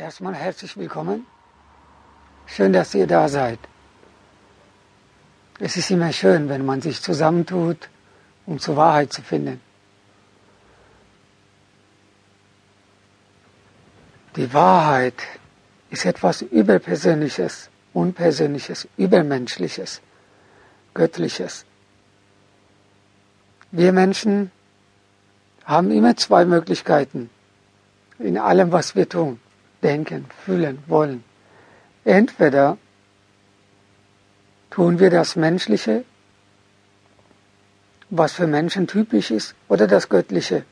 Erstmal herzlich willkommen. Schön, dass ihr da seid. Es ist immer schön, wenn man sich zusammentut, um zur Wahrheit zu finden. Die Wahrheit ist etwas Überpersönliches, Unpersönliches, Übermenschliches, Göttliches. Wir Menschen haben immer zwei Möglichkeiten in allem, was wir tun denken, fühlen, wollen. Entweder tun wir das Menschliche, was für Menschen typisch ist, oder das Göttliche.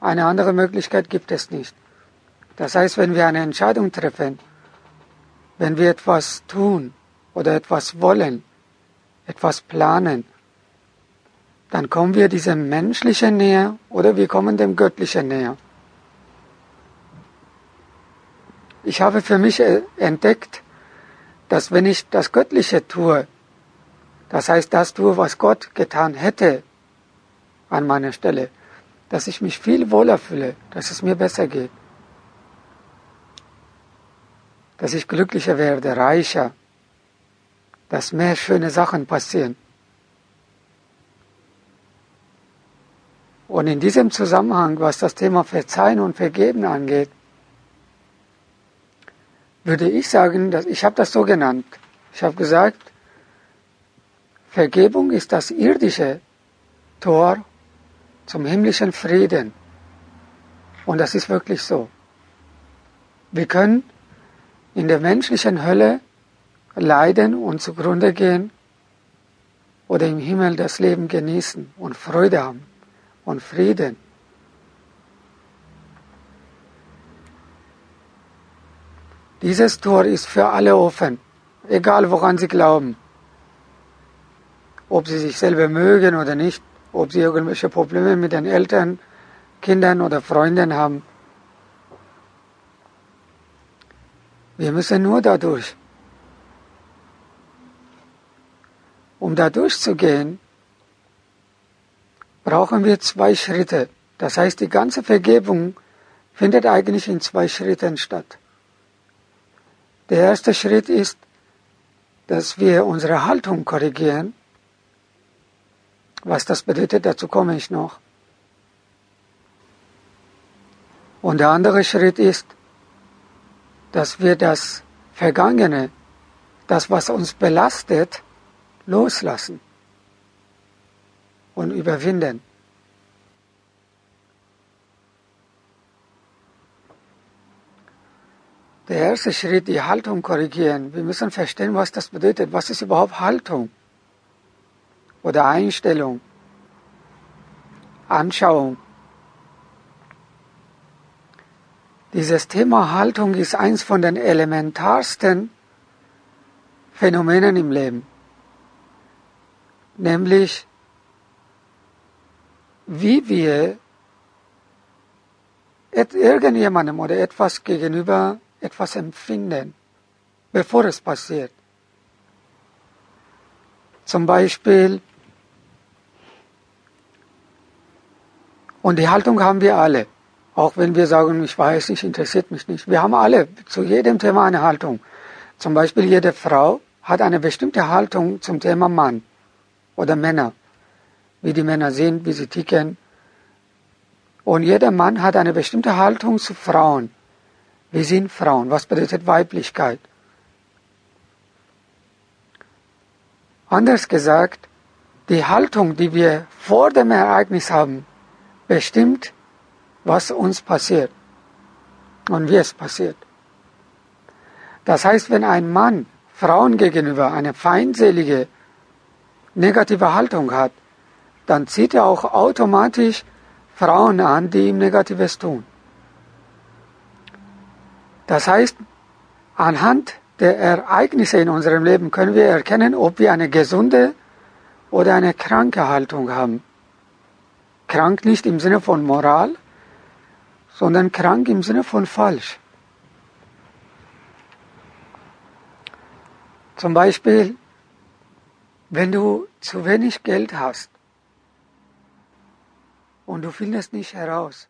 Eine andere Möglichkeit gibt es nicht. Das heißt, wenn wir eine Entscheidung treffen, wenn wir etwas tun oder etwas wollen, etwas planen, dann kommen wir diesem Menschlichen näher oder wir kommen dem Göttlichen näher. Ich habe für mich äh, entdeckt, dass wenn ich das Göttliche tue, das heißt das tue, was Gott getan hätte an meiner Stelle, dass ich mich viel wohler fühle, dass es mir besser geht, dass ich glücklicher werde, reicher, dass mehr schöne Sachen passieren. Und in diesem Zusammenhang, was das Thema Verzeihen und Vergeben angeht, würde ich sagen, dass ich habe das so genannt. Ich habe gesagt, Vergebung ist das irdische Tor zum himmlischen Frieden. Und das ist wirklich so. Wir können in der menschlichen Hölle leiden und zugrunde gehen oder im Himmel das Leben genießen und Freude haben und Frieden. Dieses Tor ist für alle offen, egal woran sie glauben. Ob sie sich selber mögen oder nicht, ob sie irgendwelche Probleme mit den Eltern, Kindern oder Freunden haben. Wir müssen nur dadurch. Um da durchzugehen, brauchen wir zwei Schritte. Das heißt, die ganze Vergebung findet eigentlich in zwei Schritten statt. Der erste Schritt ist, dass wir unsere Haltung korrigieren. Was das bedeutet, dazu komme ich noch. Und der andere Schritt ist, dass wir das Vergangene, das, was uns belastet, loslassen und überwinden. Der erste Schritt, die Haltung korrigieren. Wir müssen verstehen, was das bedeutet. Was ist überhaupt Haltung? Oder Einstellung? Anschauung? Dieses Thema Haltung ist eins von den elementarsten Phänomenen im Leben. Nämlich, wie wir irgendjemandem oder etwas gegenüber etwas empfinden, bevor es passiert. Zum Beispiel, und die Haltung haben wir alle, auch wenn wir sagen, ich weiß nicht, interessiert mich nicht. Wir haben alle zu jedem Thema eine Haltung. Zum Beispiel jede Frau hat eine bestimmte Haltung zum Thema Mann oder Männer, wie die Männer sind, wie sie ticken. Und jeder Mann hat eine bestimmte Haltung zu Frauen. Wir sind Frauen. Was bedeutet Weiblichkeit? Anders gesagt, die Haltung, die wir vor dem Ereignis haben, bestimmt, was uns passiert und wie es passiert. Das heißt, wenn ein Mann Frauen gegenüber eine feindselige, negative Haltung hat, dann zieht er auch automatisch Frauen an, die ihm Negatives tun. Das heißt, anhand der Ereignisse in unserem Leben können wir erkennen, ob wir eine gesunde oder eine kranke Haltung haben. Krank nicht im Sinne von Moral, sondern krank im Sinne von falsch. Zum Beispiel, wenn du zu wenig Geld hast und du findest nicht heraus,